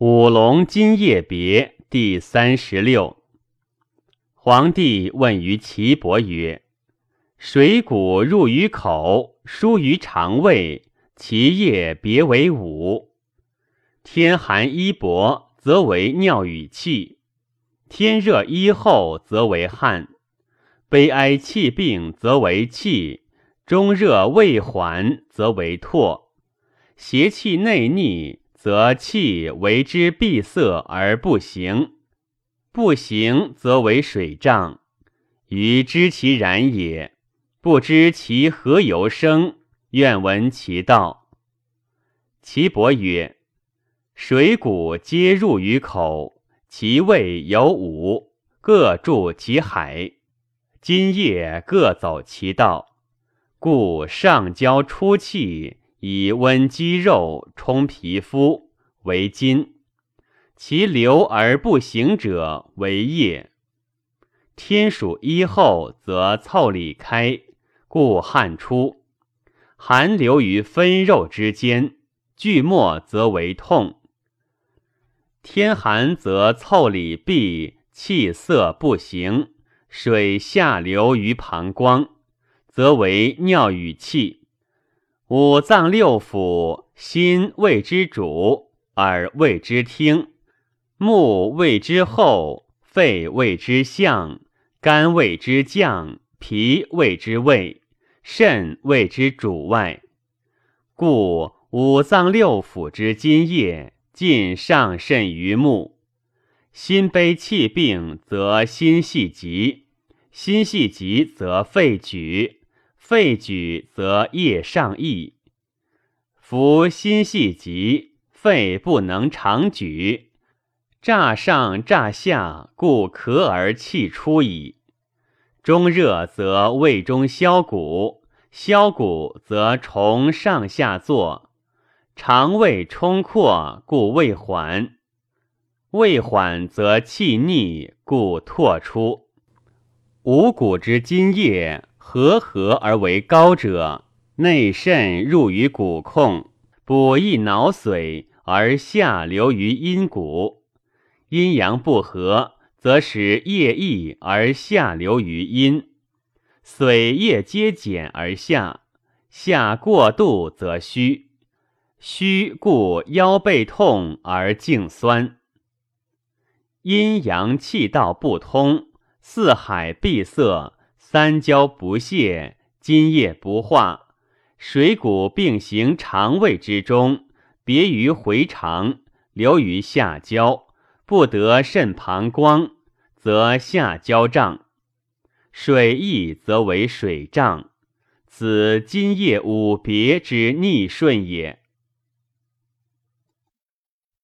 五龙今夜别第三十六。皇帝问于岐伯曰：“水谷入于口，疏于肠胃，其液别为五。天寒衣薄，则为尿与气；天热衣厚，则为汗；悲哀气病，则为气；中热未缓，则为唾；邪气内逆。”则气为之闭塞而不行，不行则为水胀。余知其然也，不知其何由生，愿闻其道。岐伯曰：水谷皆入于口，其味有五，各注其海，津液各走其道，故上焦出气。以温肌肉，充皮肤，为筋；其流而不行者，为液。天暑衣厚，则腠理开，故汗出；寒流于分肉之间，聚末则为痛。天寒则腠理闭，气色不行，水下流于膀胱，则为尿与气。五脏六腑，心谓之主，耳谓之听，目谓之后，肺谓之相，肝谓之降，脾谓之胃，肾谓之主外。故五脏六腑之津液，尽上甚于目。心悲气病，则心系急；心系急，则肺举。肺举则液上溢，夫心系急，肺不能长举，乍上乍下，故咳而气出矣。中热则胃中消谷，消谷则虫上下坐，肠胃充阔，故胃缓。胃缓则气逆，故唾出。五谷之津液。合合而为高者，内肾入于骨空，补益脑髓，而下流于阴谷；阴阳不和，则使液溢而下流于阴，髓液皆减而下，下过度则虚，虚故腰背痛而颈酸。阴阳气道不通，四海闭塞。三焦不泄，津液不化，水谷并行肠胃之中，别于回肠，流于下焦，不得肾膀胱，则下焦胀；水溢则为水胀，此津液五别之逆顺也。